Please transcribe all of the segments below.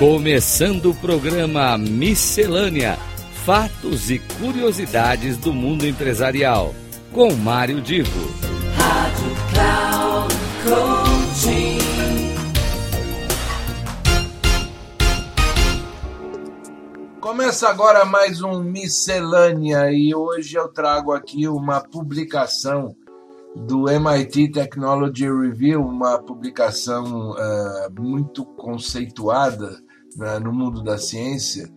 Começando o programa Miscelânea: Fatos e Curiosidades do Mundo Empresarial, com Mário Divo. Rádio Cloud Coaching. Começa agora mais um Miscelânea e hoje eu trago aqui uma publicação do MIT Technology Review, uma publicação uh, muito conceituada uh, no mundo da ciência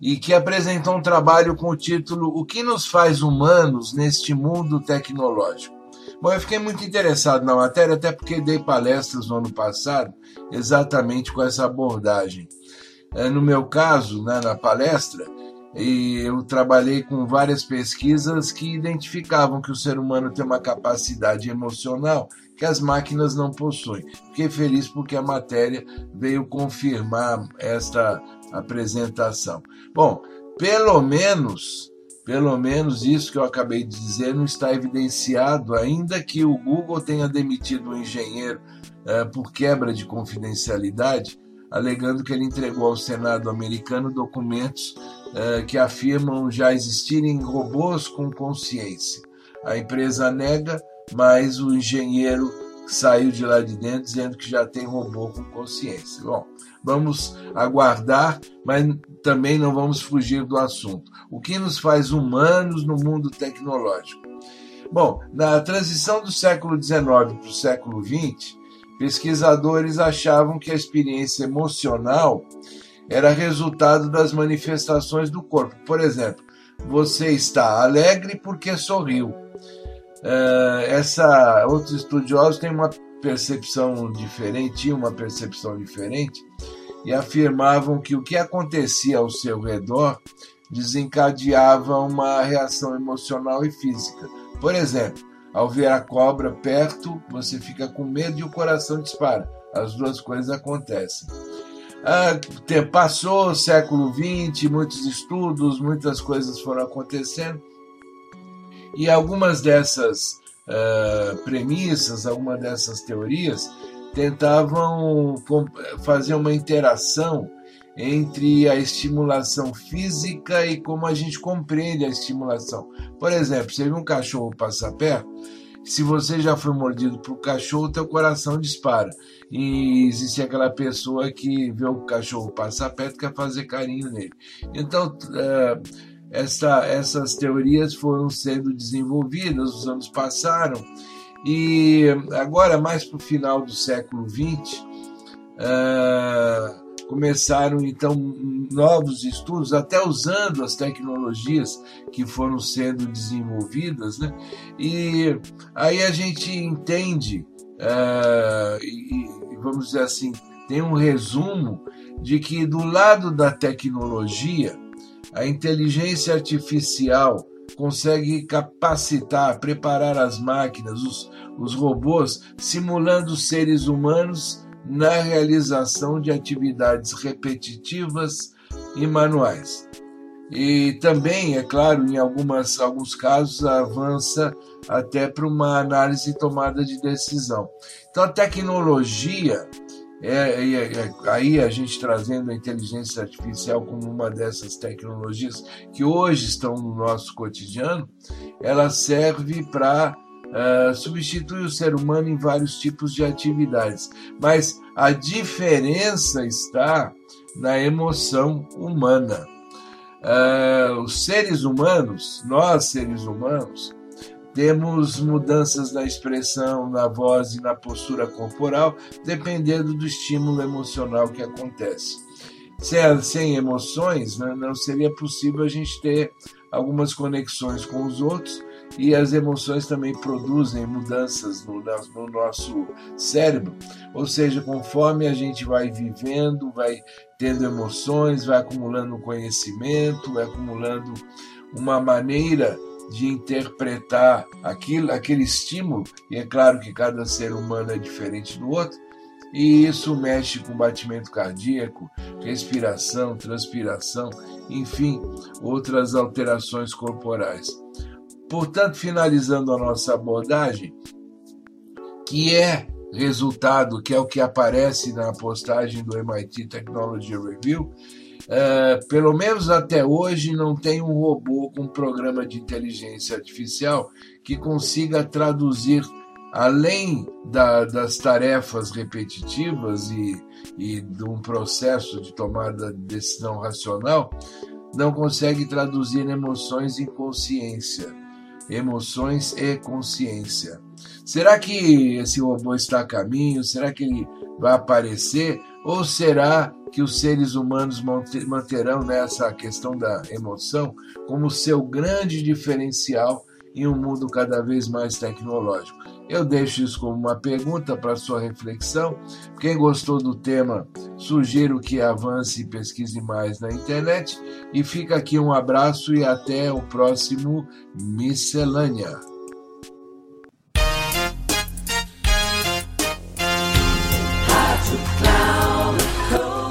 e que apresentou um trabalho com o título O que nos faz humanos neste mundo tecnológico. Bom, eu fiquei muito interessado na matéria, até porque dei palestras no ano passado exatamente com essa abordagem. Uh, no meu caso, né, na palestra, e eu trabalhei com várias pesquisas que identificavam que o ser humano tem uma capacidade emocional que as máquinas não possuem. Fiquei feliz porque a matéria veio confirmar esta apresentação. Bom, pelo menos, pelo menos isso que eu acabei de dizer não está evidenciado, ainda que o Google tenha demitido um engenheiro uh, por quebra de confidencialidade, alegando que ele entregou ao Senado americano documentos uh, que afirmam já existirem robôs com consciência. A empresa nega, mas o engenheiro saiu de lá de dentro dizendo que já tem robô com consciência. Bom, vamos aguardar, mas também não vamos fugir do assunto. O que nos faz humanos no mundo tecnológico? Bom, na transição do século XIX para o século XX, pesquisadores achavam que a experiência emocional era resultado das manifestações do corpo. Por exemplo, você está alegre porque sorriu. Uh, essa outros estudiosos têm uma percepção diferente, uma percepção diferente, e afirmavam que o que acontecia ao seu redor desencadeava uma reação emocional e física. Por exemplo, ao ver a cobra perto, você fica com medo e o coração dispara. As duas coisas acontecem. Ah, passou o século XX, muitos estudos, muitas coisas foram acontecendo, e algumas dessas uh, premissas, algumas dessas teorias tentavam fazer uma interação entre a estimulação física e como a gente compreende a estimulação. Por exemplo, você viu um cachorro passar perto, se você já foi mordido por cachorro, teu coração dispara. E existe aquela pessoa que vê o cachorro passar perto e quer fazer carinho nele. Então, uh, essa, essas teorias foram sendo desenvolvidas, os anos passaram, e agora, mais para o final do século XX, uh, começaram então novos estudos, até usando as tecnologias que foram sendo desenvolvidas, né? E aí a gente entende, uh, e, vamos dizer assim, tem um resumo de que do lado da tecnologia, a inteligência artificial consegue capacitar, preparar as máquinas, os, os robôs, simulando seres humanos na realização de atividades repetitivas e manuais. E também, é claro, em algumas, alguns casos, avança até para uma análise e tomada de decisão. Então, a tecnologia, é, é, é, aí a gente trazendo a inteligência artificial como uma dessas tecnologias que hoje estão no nosso cotidiano, ela serve para uh, substitui o ser humano em vários tipos de atividades, mas a diferença está na emoção humana. Uh, os seres humanos, nós seres humanos, temos mudanças na expressão, na voz e na postura corporal, dependendo do estímulo emocional que acontece. Sem, sem emoções, né, não seria possível a gente ter algumas conexões com os outros e as emoções também produzem mudanças no, no, nosso cérebro, ou seja, conforme a gente vai vivendo, vai tendo emoções, vai acumulando conhecimento, vai acumulando uma maneira de interpretar aquilo, aquele estímulo, e é claro que cada ser humano é diferente do outro, e isso mexe com batimento cardíaco, respiração, transpiração, enfim, outras alterações corporais. Portanto, finalizando a nossa abordagem, que é resultado, que é o que aparece na postagem do MIT Technology Review, uh, pelo menos até hoje não tem um robô com programa de inteligência artificial que consiga traduzir além da, das tarefas repetitivas e, e de um processo de tomada de decisão racional, não consegue traduzir emoções em consciência, emoções e consciência. Será que esse robô está a caminho? Será que ele vai aparecer? Ou será que os seres humanos manterão nessa questão da emoção como seu grande diferencial em um mundo cada vez mais tecnológico? Eu deixo isso como uma pergunta para sua reflexão. Quem gostou do tema, sugiro que avance e pesquise mais na internet. E fica aqui um abraço e até o próximo Miscelânea.